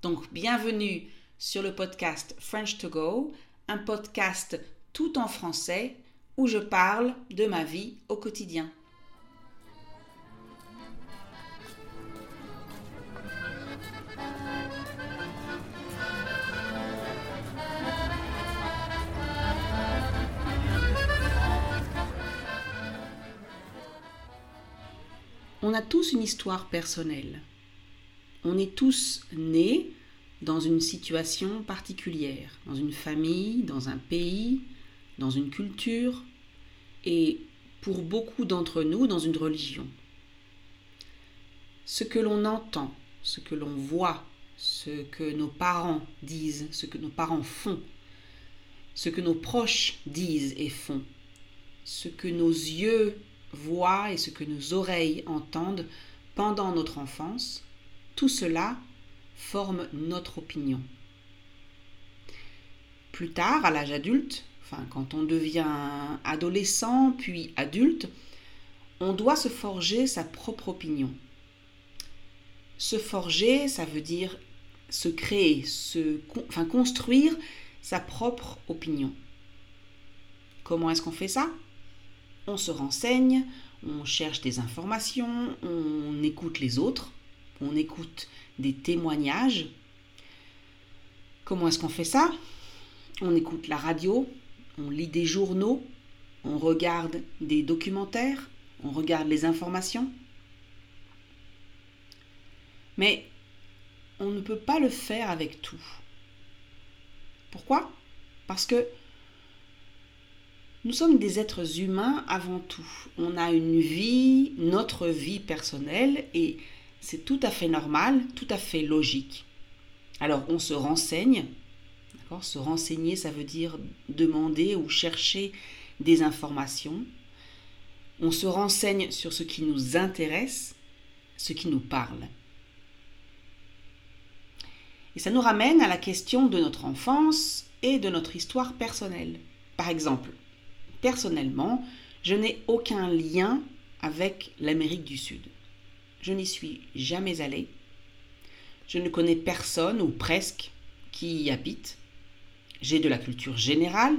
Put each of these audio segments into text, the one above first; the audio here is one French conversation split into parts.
Donc, bienvenue sur le podcast French to Go, un podcast tout en français où je parle de ma vie au quotidien. On a tous une histoire personnelle. On est tous nés dans une situation particulière, dans une famille, dans un pays, dans une culture et pour beaucoup d'entre nous dans une religion. Ce que l'on entend, ce que l'on voit, ce que nos parents disent, ce que nos parents font, ce que nos proches disent et font, ce que nos yeux voient et ce que nos oreilles entendent pendant notre enfance, tout cela forme notre opinion. Plus tard, à l'âge adulte, enfin quand on devient adolescent puis adulte, on doit se forger sa propre opinion. Se forger, ça veut dire se créer, se, enfin construire sa propre opinion. Comment est-ce qu'on fait ça? On se renseigne, on cherche des informations, on écoute les autres, on écoute des témoignages. Comment est-ce qu'on fait ça? On écoute la radio, on lit des journaux, on regarde des documentaires, on regarde les informations. Mais on ne peut pas le faire avec tout. Pourquoi? Parce que nous sommes des êtres humains avant tout. On a une vie, notre vie personnelle, et c'est tout à fait normal, tout à fait logique. Alors on se renseigne, d'accord? Se renseigner, ça veut dire demander ou chercher des informations. On se renseigne sur ce qui nous intéresse, ce qui nous parle. Et ça nous ramène à la question de notre enfance et de notre histoire personnelle. Par exemple, personnellement, je n'ai aucun lien avec l'Amérique du Sud. Je n'y suis jamais allée. Je ne connais personne ou presque qui y habite. J'ai de la culture générale.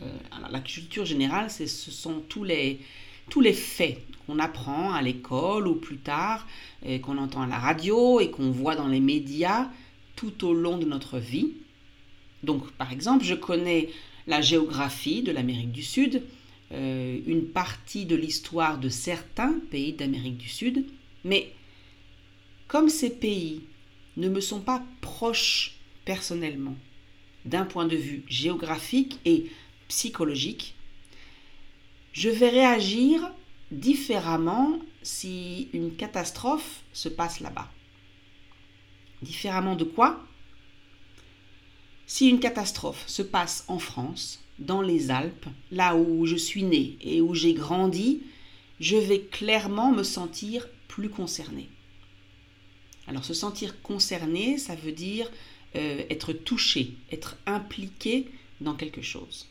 Euh, la culture générale, ce sont tous les, tous les faits qu'on apprend à l'école ou plus tard, qu'on entend à la radio et qu'on voit dans les médias tout au long de notre vie. Donc, par exemple, je connais la géographie de l'Amérique du Sud, euh, une partie de l'histoire de certains pays d'Amérique du Sud, mais comme ces pays ne me sont pas proches personnellement, d'un point de vue géographique et psychologique, je vais réagir différemment si une catastrophe se passe là-bas. Différemment de quoi? Si une catastrophe se passe en France, dans les Alpes, là où je suis né et où j'ai grandi, je vais clairement me sentir plus concerné. Alors se sentir concerné, ça veut dire euh, être touché, être impliqué dans quelque chose.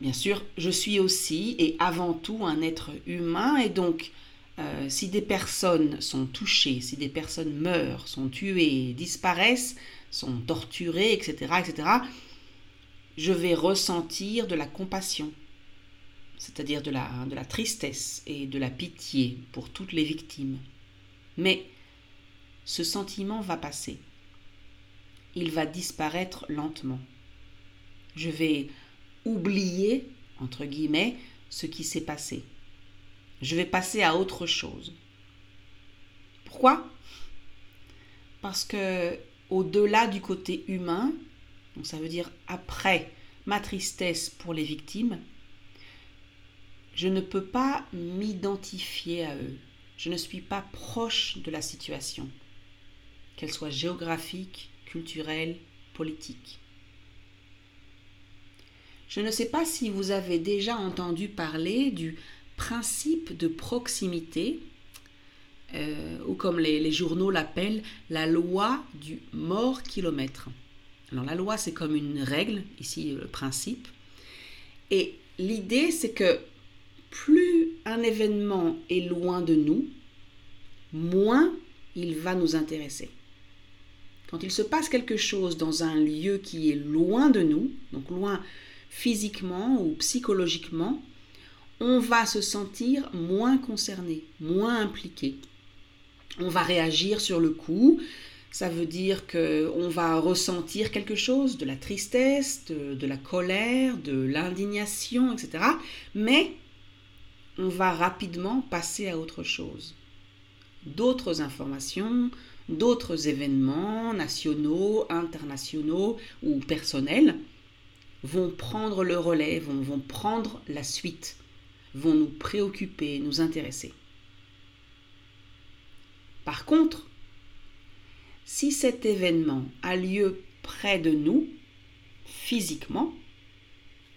Bien sûr, je suis aussi et avant tout un être humain et donc euh, si des personnes sont touchées, si des personnes meurent, sont tuées, disparaissent, sont torturées, etc., etc., je vais ressentir de la compassion, c'est-à-dire de la, tristesse et de la pitié pour toutes les victimes. Mais ce sentiment va passer. Il va disparaître lentement. Je vais oublier, entre guillemets, ce qui s'est passé. Je vais passer à autre chose. Pourquoi? Parce que au-delà du côté humain, donc ça veut dire après ma tristesse pour les victimes, je ne peux pas m'identifier à eux. Je ne suis pas proche de la situation. qu'elle soit géographique, culturelle, politique. Je ne sais pas si vous avez déjà entendu parler du principe de proximité, euh, ou comme les, les journaux l'appellent, la loi du mort kilomètre. Alors la loi, c'est comme une règle, ici le principe. Et l'idée, c'est que plus un événement est loin de nous, moins il va nous intéresser. Quand il se passe quelque chose dans un lieu qui est loin de nous, donc loin physiquement ou psychologiquement, on va se sentir moins concerné, moins impliqué. On va réagir sur le coup, ça veut dire qu'on va ressentir quelque chose, de la tristesse, de, de la colère, de l'indignation, etc. Mais on va rapidement passer à autre chose. D'autres informations, d'autres événements nationaux, internationaux ou personnels vont prendre le relais, vont, prendre la suite, vont nous préoccuper, nous intéresser. Par contre, si cet événement a lieu près de nous, physiquement,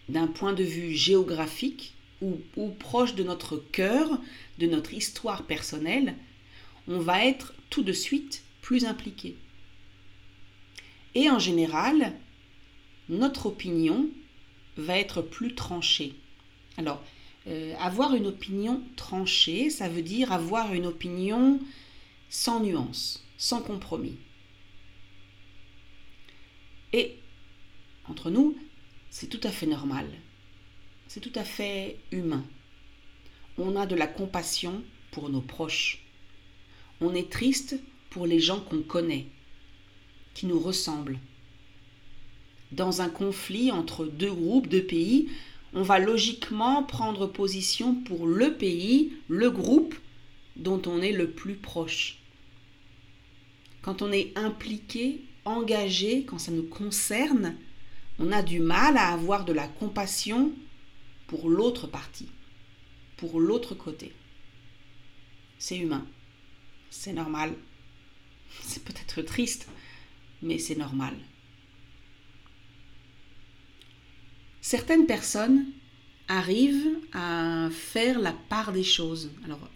d'un point de vue géographique ou, ou, proche de notre cœur, de notre histoire personnelle, on va être tout de suite plus impliqué. Et en général, notre opinion va être plus tranchée. Alors, euh, avoir une opinion tranchée, ça veut dire avoir une opinion sans nuance, sans compromis. Et, entre nous, c'est tout à fait normal. C'est tout à fait humain. On a de la compassion pour nos proches. On est triste pour les gens qu'on connaît, qui nous ressemblent. Dans un conflit entre deux groupes, deux pays, on va logiquement prendre position pour le pays, le groupe dont on est le plus proche. Quand on est impliqué, engagé, quand ça nous concerne, on a du mal à avoir de la compassion pour l'autre partie, pour l'autre côté. C'est humain, c'est normal, c'est peut-être triste, mais c'est normal. Certaines personnes arrivent à faire la part des choses. Alors,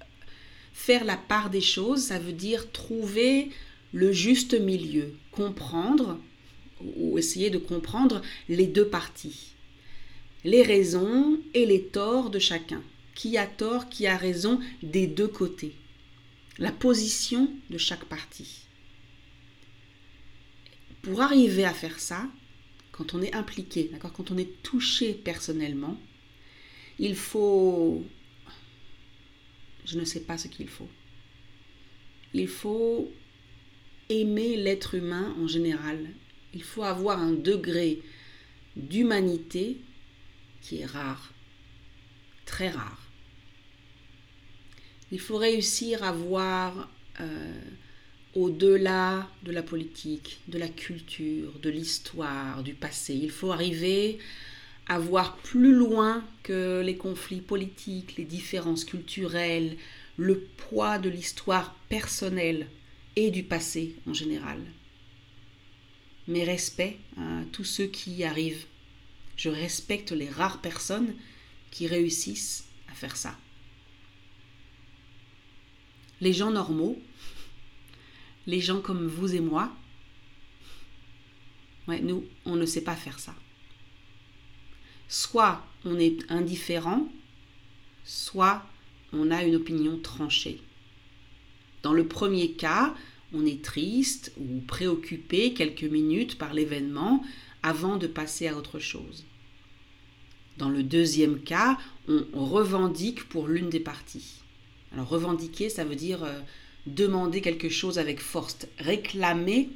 faire la part des choses, ça veut dire trouver le juste milieu, comprendre ou essayer de comprendre les deux parties, les raisons et les torts de chacun, qui a tort, qui a raison des deux côtés, la position de chaque partie. Pour arriver à faire ça, quand on est impliqué, d'accord, quand on est touché personnellement, il faut je ne sais pas ce qu'il faut. Il faut aimer l'être humain en général. Il faut avoir un degré d'humanité qui est rare, très rare. Il faut réussir à voir euh, au-delà de la politique, de la culture, de l'histoire, du passé. Il faut arriver à voir plus loin que les conflits politiques, les différences culturelles, le poids de l'histoire personnelle et du passé en général. Mes respects à tous ceux qui y arrivent. Je respecte les rares personnes qui réussissent à faire ça. Les gens normaux, les gens comme vous et moi, nous, on ne sait pas faire ça. Soit on est indifférent, soit on a une opinion tranchée. Dans le premier cas, on est triste ou préoccupé quelques minutes par l'événement avant de passer à autre chose. Dans le deuxième cas, on revendique pour l'une des parties. Alors revendiquer, ça veut dire euh, demander quelque chose avec force, réclamer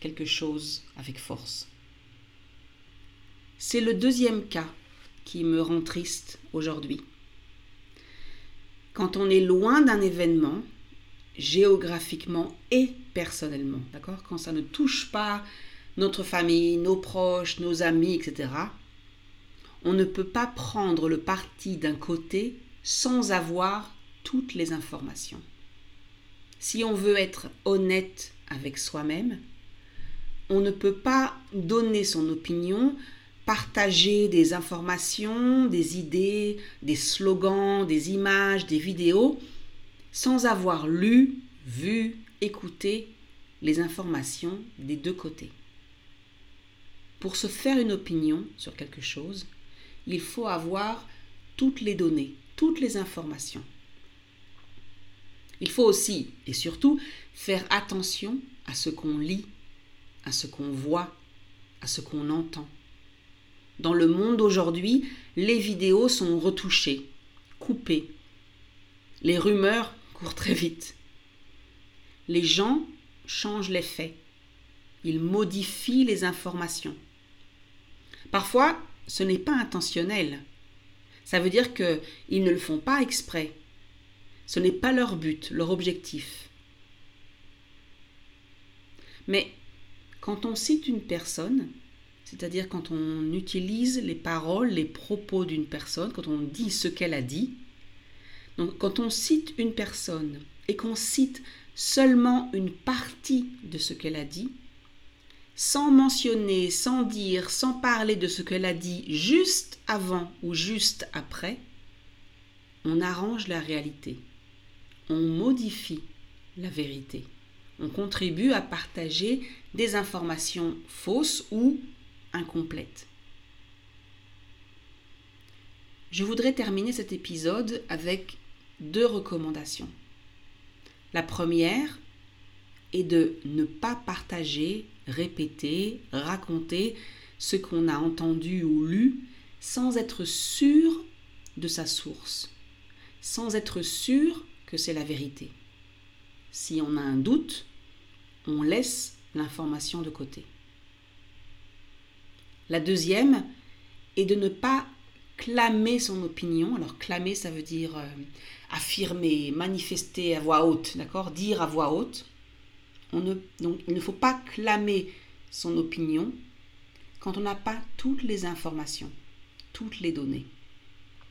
quelque chose avec force. C'est le deuxième cas qui me rend triste aujourd'hui. Quand on est loin d'un événement, géographiquement et personnellement, d'accord? Quand ça ne touche pas notre famille, nos proches, nos amis, etc., on ne peut pas prendre le parti d'un côté sans avoir toutes les informations. Si on veut être honnête avec soi-même. On ne peut pas donner son opinion, partager des informations, des idées, des slogans, des images, des vidéos, sans avoir lu, vu, écouté les informations des deux côtés. Pour se faire une opinion sur quelque chose, il faut avoir toutes les données, toutes les informations. Il faut aussi et surtout faire attention à ce qu'on lit, à ce qu'on voit, à ce qu'on entend. Dans le monde d'aujourd'hui, les vidéos sont retouchées, coupées. Les rumeurs courent très vite. Les gens changent les faits. Ils modifient les informations. Parfois, ce n'est pas intentionnel. Ça veut dire qu'ils ne le font pas exprès. Ce n'est pas leur but, leur objectif. Mais quand on cite une personne, c'est-à-dire quand on utilise les paroles, les propos d'une personne, quand on dit ce qu'elle a dit, donc quand on cite une personne et qu'on cite seulement une partie de ce qu'elle a dit, sans mentionner, sans dire, sans parler de ce qu'elle a dit juste avant ou juste après, on arrange la réalité, on modifie la vérité, on contribue à partager des informations fausses ou incomplètes. Je voudrais terminer cet épisode avec deux recommandations. La première est de ne pas partager répéter, raconter ce qu'on a entendu ou lu sans être sûr de sa source, sans être sûr que c'est la vérité. Si on a un doute, on laisse l'information de côté. La deuxième est de ne pas clamer son opinion. Alors clamer, ça veut dire euh, affirmer, manifester à voix haute, d'accord? Dire à voix haute il ne faut pas clamer son opinion quand on n'a pas toutes les informations, toutes les données.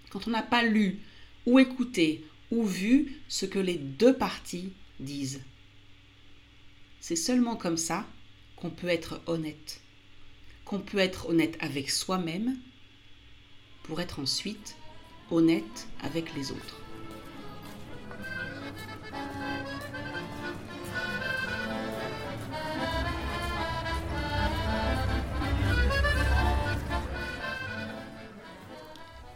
Quand on n'a pas lu ou écouté ou vu ce que les deux parties disent. C'est seulement comme ça qu'on peut être honnête, qu'on peut être honnête avec soi-même pour être ensuite honnête avec les autres.